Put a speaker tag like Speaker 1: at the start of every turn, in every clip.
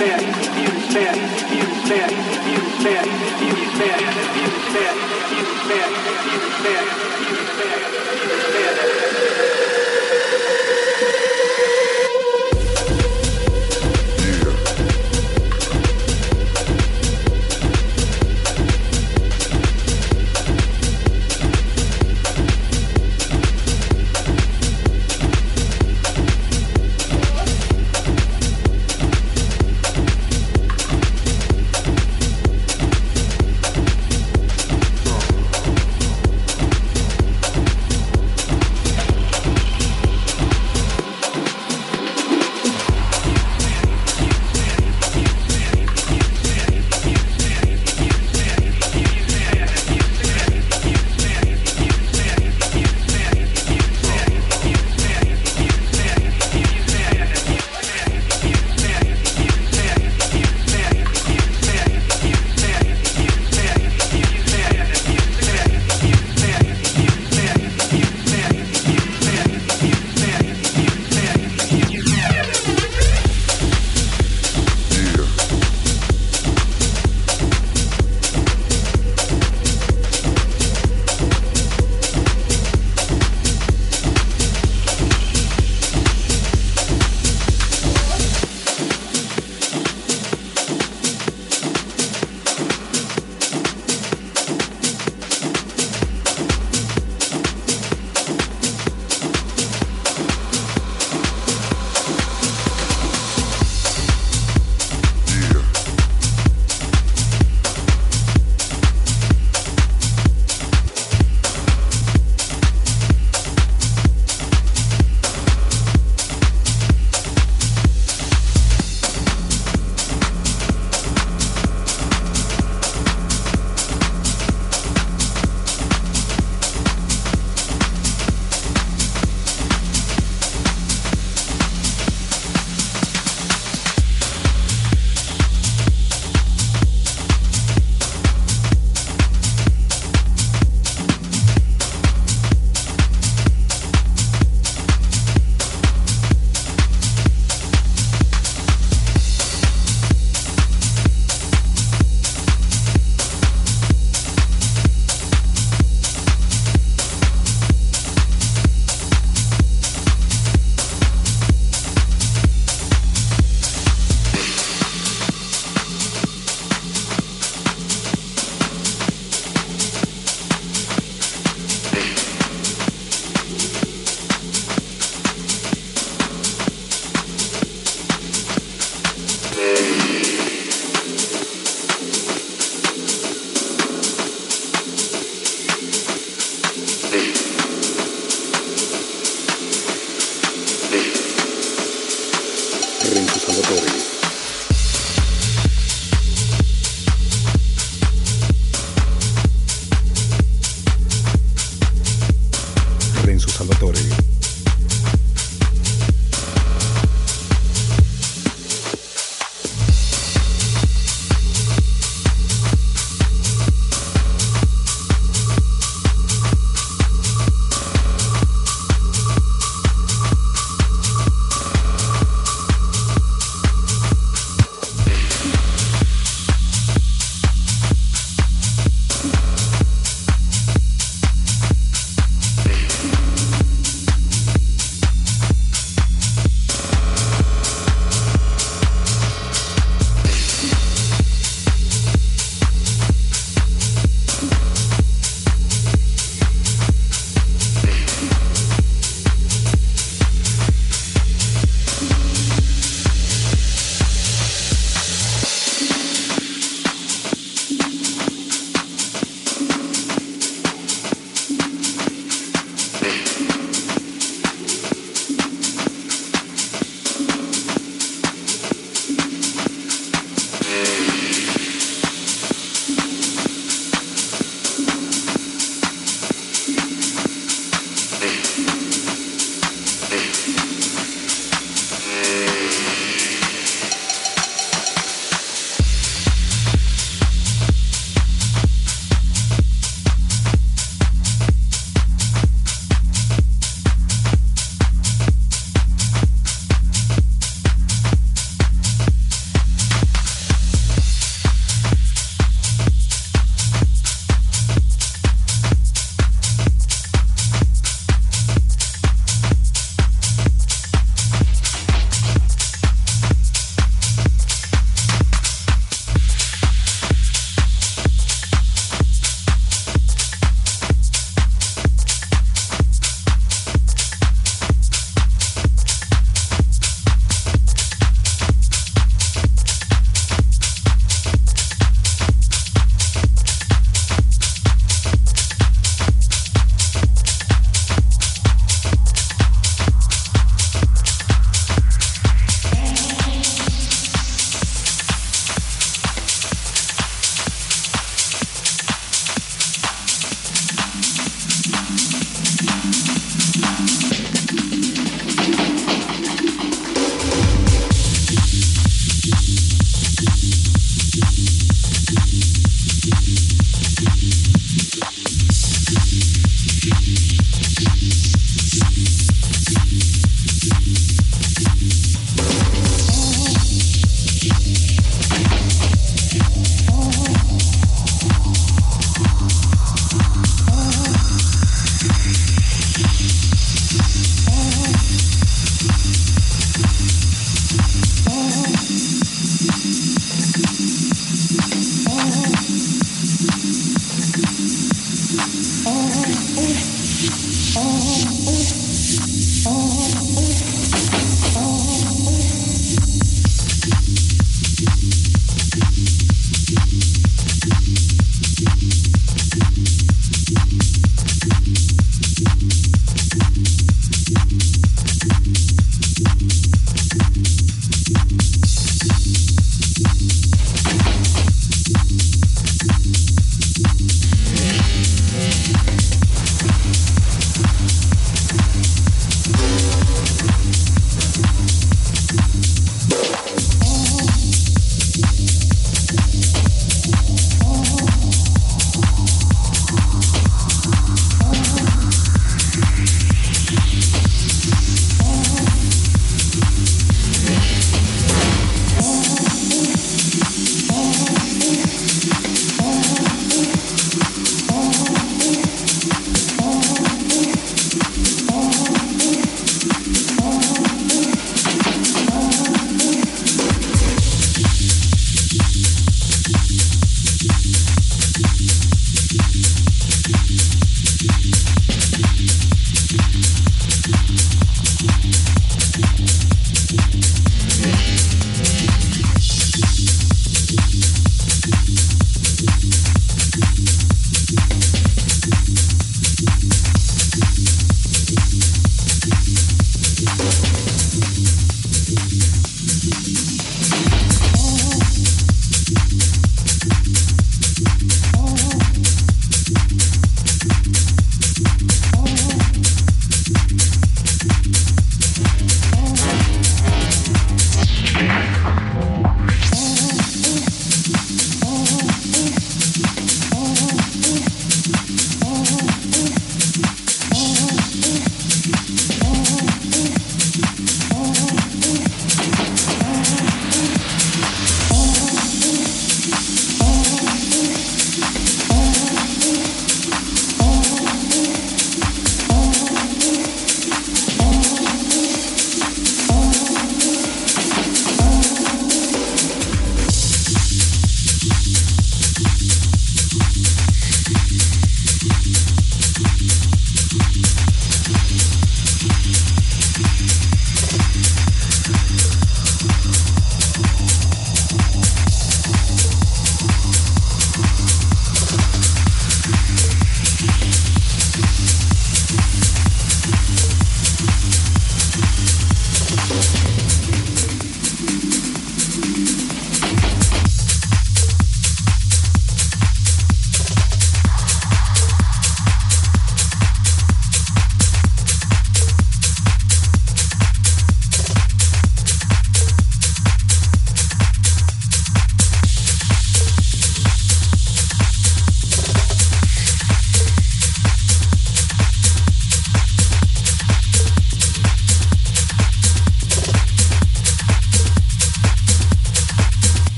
Speaker 1: Yeah.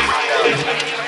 Speaker 1: Right.